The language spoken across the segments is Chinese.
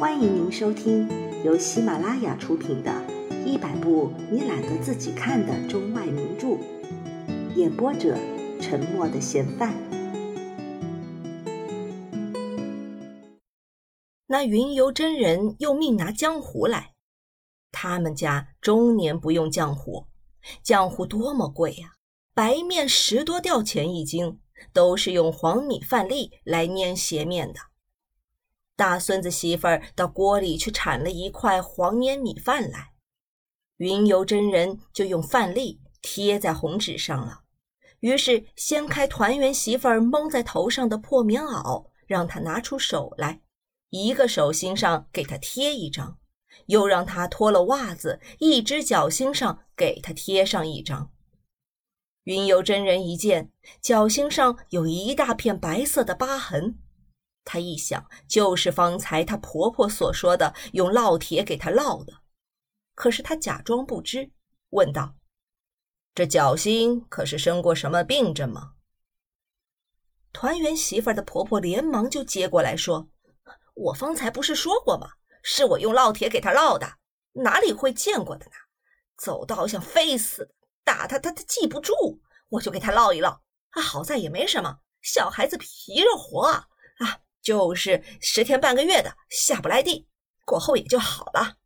欢迎您收听由喜马拉雅出品的《一百部你懒得自己看的中外名著》，演播者：沉默的嫌犯。那云游真人又命拿浆糊来，他们家终年不用浆糊，浆糊多么贵呀！白面十多吊钱一斤，都是用黄米饭粒来粘斜面的。大孙子媳妇儿到锅里去铲了一块黄粘米饭来，云游真人就用饭粒贴在红纸上了。于是掀开团圆媳妇儿蒙在头上的破棉袄，让他拿出手来，一个手心上给他贴一张，又让他脱了袜子，一只脚心上给他贴上一张。云游真人一见，脚心上有一大片白色的疤痕。他一想，就是方才她婆婆所说的用烙铁给她烙的。可是她假装不知，问道：“这脚心可是生过什么病症吗？”团圆媳妇的婆婆连忙就接过来说：“我方才不是说过吗？是我用烙铁给她烙的，哪里会见过的呢？走道像飞似的，打她她她记不住，我就给她烙一烙。啊，好在也没什么，小孩子皮肉活。”就是十天半个月的下不来地，过后也就好了。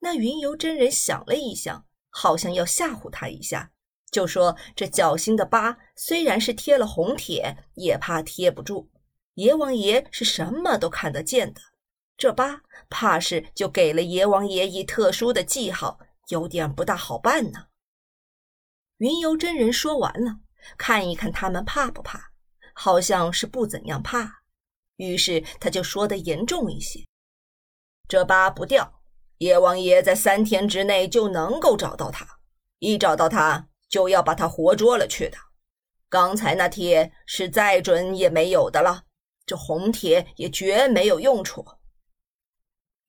那云游真人想了一想，好像要吓唬他一下，就说：“这脚心的疤虽然是贴了红铁，也怕贴不住。阎王爷是什么都看得见的，这疤怕是就给了阎王爷一特殊的记号，有点不大好办呢。”云游真人说完了，看一看他们怕不怕。好像是不怎样怕，于是他就说的严重一些：“这疤不掉，阎王爷在三天之内就能够找到他。一找到他，就要把他活捉了去的。刚才那铁是再准也没有的了，这红铁也绝没有用处。”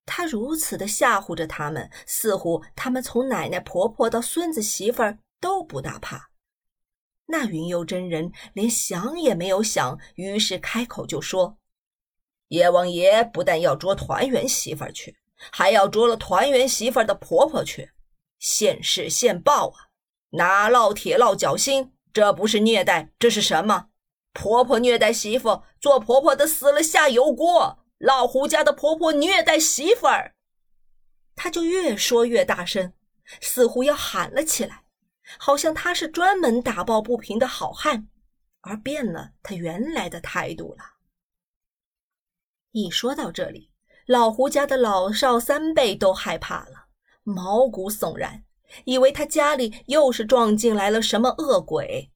他如此的吓唬着他们，似乎他们从奶奶婆婆到孙子媳妇儿都不大怕。那云游真人连想也没有想，于是开口就说：“阎王爷不但要捉团圆媳妇去，还要捉了团圆媳妇的婆婆去，现世现报啊！拿烙铁烙脚心，这不是虐待，这是什么？婆婆虐待媳妇，做婆婆的死了下油锅。老胡家的婆婆虐待媳妇儿，他就越说越大声，似乎要喊了起来。”好像他是专门打抱不平的好汉，而变了他原来的态度了。一说到这里，老胡家的老少三辈都害怕了，毛骨悚然，以为他家里又是撞进来了什么恶鬼。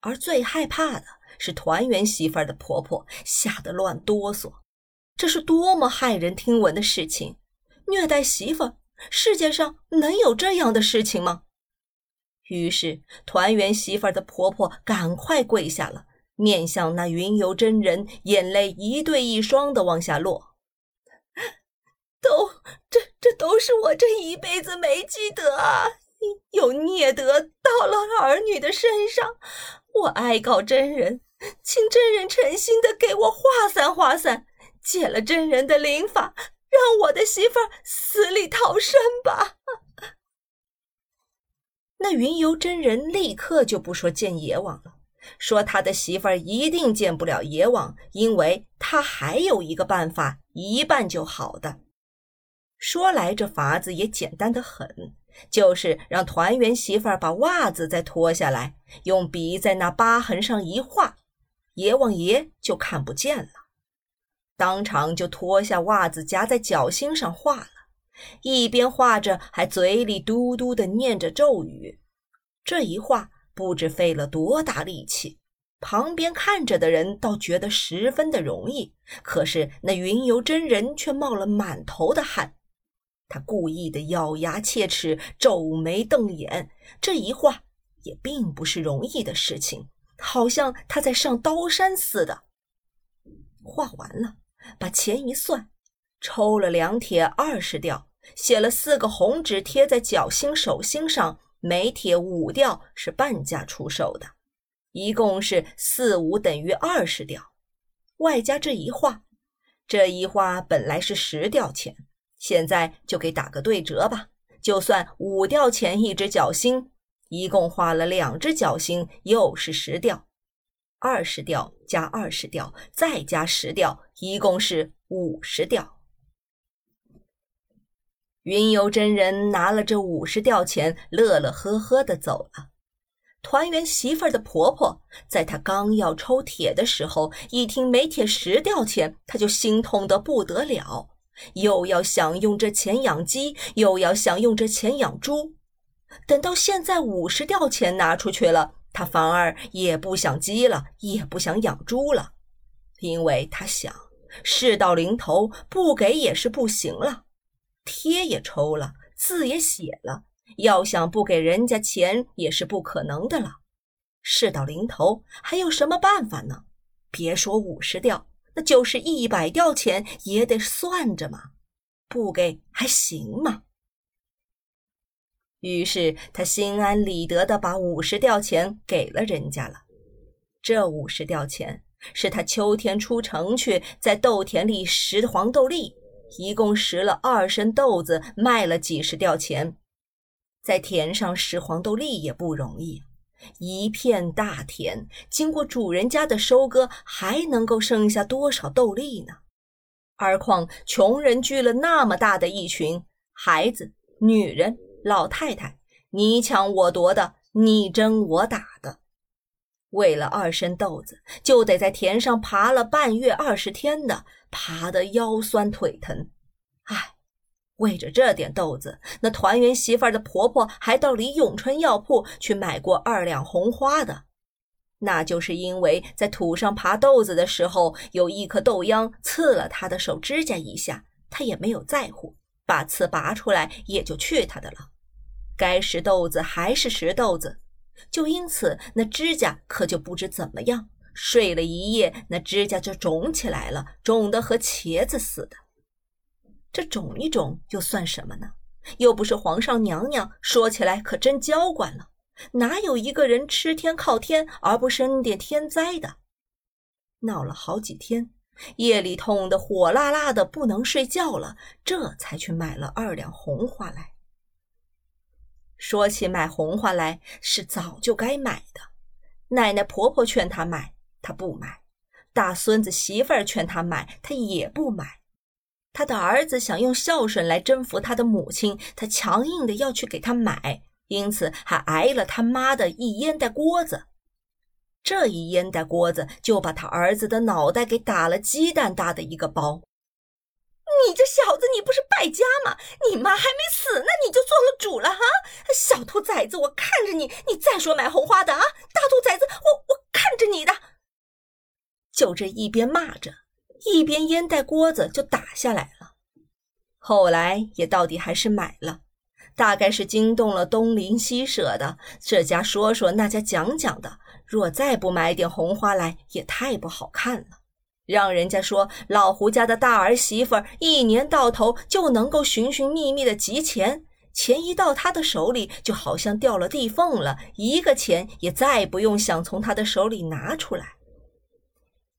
而最害怕的是团圆媳妇的婆婆，吓得乱哆嗦。这是多么骇人听闻的事情！虐待媳妇，世界上能有这样的事情吗？于是，团圆媳妇的婆婆赶快跪下了，面向那云游真人，眼泪一对一双的往下落。都，这这都是我这一辈子没积德啊，有孽德到了儿女的身上。我哀告真人，请真人诚心的给我化散化散，借了真人的灵法，让我的媳妇死里逃生吧。那云游真人立刻就不说见阎王了，说他的媳妇儿一定见不了阎王，因为他还有一个办法，一半就好的。说来这法子也简单的很，就是让团圆媳妇儿把袜子再脱下来，用笔在那疤痕上一画，阎王爷就看不见了。当场就脱下袜子夹在脚心上画了。一边画着，还嘴里嘟嘟的念着咒语。这一画不知费了多大力气，旁边看着的人倒觉得十分的容易。可是那云游真人却冒了满头的汗。他故意的咬牙切齿，皱眉瞪眼。这一画也并不是容易的事情，好像他在上刀山似的。画完了，把钱一算，抽了两帖二十吊。写了四个红纸贴在脚心、手心上，每铁五吊是半价出售的，一共是四五等于二十吊，外加这一画，这一画本来是十吊钱，现在就给打个对折吧，就算五吊钱一只脚心，一共花了两只脚心，又是十吊，二十吊加二十吊，再加十吊，一共是五十吊。云游真人拿了这五十吊钱，乐乐呵呵的走了。团圆媳妇儿的婆婆，在她刚要抽铁的时候，一听没铁十吊钱，她就心痛的不得了，又要想用这钱养鸡，又要想用这钱养猪。等到现在五十吊钱拿出去了，她反而也不想鸡了，也不想养猪了，因为她想事到临头，不给也是不行了。贴也抽了，字也写了，要想不给人家钱也是不可能的了。事到临头，还有什么办法呢？别说五十吊，那就是一百吊钱也得算着嘛，不给还行吗？于是他心安理得的把五十吊钱给了人家了。这五十吊钱是他秋天出城去，在豆田里拾黄豆粒。一共拾了二升豆子，卖了几十吊钱。在田上拾黄豆粒也不容易，一片大田，经过主人家的收割，还能够剩下多少豆粒呢？而况穷人聚了那么大的一群，孩子、女人、老太太，你抢我夺的，你争我打的，为了二升豆子，就得在田上爬了半月二十天的。爬得腰酸腿疼，唉，为着这点豆子，那团圆媳妇的婆婆还到李永春药铺去买过二两红花的。那就是因为在土上爬豆子的时候，有一颗豆秧刺了她的手指甲一下，她也没有在乎，把刺拔出来也就去她的了。该拾豆子还是拾豆子，就因此那指甲可就不知怎么样。睡了一夜，那指甲就肿起来了，肿得和茄子似的。这肿一肿又算什么呢？又不是皇上娘娘，说起来可真娇惯了。哪有一个人吃天靠天而不生点天灾的？闹了好几天，夜里痛得火辣辣的，不能睡觉了，这才去买了二两红花来。说起买红花来，是早就该买的。奶奶婆婆劝他买。他不买，大孙子媳妇儿劝他买，他也不买。他的儿子想用孝顺来征服他的母亲，他强硬的要去给他买，因此还挨了他妈的一烟袋锅子。这一烟袋锅子就把他儿子的脑袋给打了鸡蛋大的一个包。你这小子，你不是败家吗？你妈还没死呢，你就做了主了哈！小兔崽子，我看着你，你再说买红花的啊！大兔崽子，我我看着你的。就这一边骂着，一边烟袋锅子就打下来了。后来也到底还是买了，大概是惊动了东邻西舍的，这家说说那家讲讲的。若再不买点红花来，也太不好看了。让人家说老胡家的大儿媳妇一年到头就能够寻寻觅觅的集钱，钱一到他的手里，就好像掉了地缝了，一个钱也再不用想从他的手里拿出来。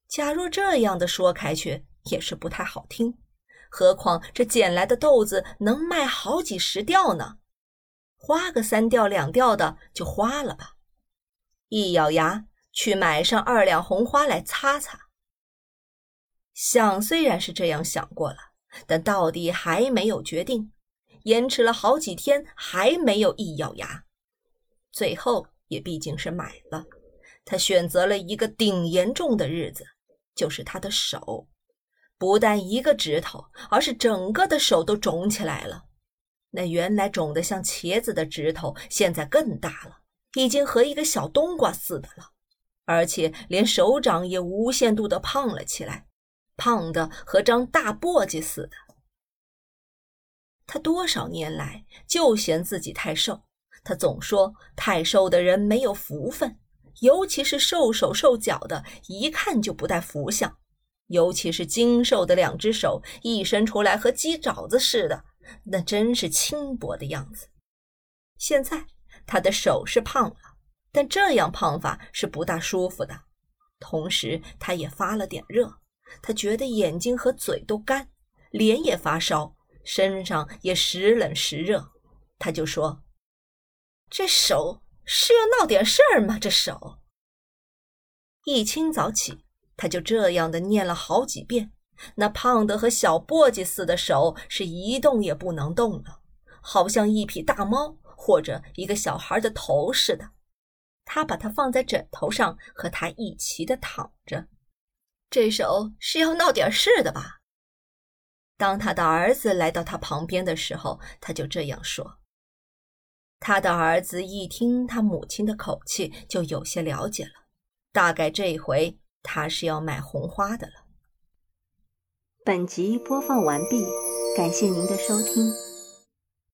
假若这样的说开去也是不太好听，何况这捡来的豆子能卖好几十吊呢？花个三吊两吊的就花了吧。一咬牙去买上二两红花来擦擦。想虽然是这样想过了，但到底还没有决定，延迟了好几天还没有一咬牙，最后也毕竟是买了。他选择了一个顶严重的日子。就是他的手，不但一个指头，而是整个的手都肿起来了。那原来肿得像茄子的指头，现在更大了，已经和一个小冬瓜似的了。而且连手掌也无限度的胖了起来，胖的和张大簸箕似的。他多少年来就嫌自己太瘦，他总说太瘦的人没有福分。尤其是瘦手瘦脚的，一看就不带福相；尤其是精瘦的两只手，一伸出来和鸡爪子似的，那真是轻薄的样子。现在他的手是胖了，但这样胖法是不大舒服的。同时，他也发了点热，他觉得眼睛和嘴都干，脸也发烧，身上也时冷时热。他就说：“这手是要闹点事儿吗？这手。”一清早起，他就这样的念了好几遍。那胖得和小簸箕似的手是一动也不能动了，好像一匹大猫或者一个小孩的头似的。他把它放在枕头上，和他一齐的躺着。这手是要闹点事的吧？当他的儿子来到他旁边的时候，他就这样说。他的儿子一听他母亲的口气，就有些了解了，大概这回他是要买红花的了。本集播放完毕，感谢您的收听。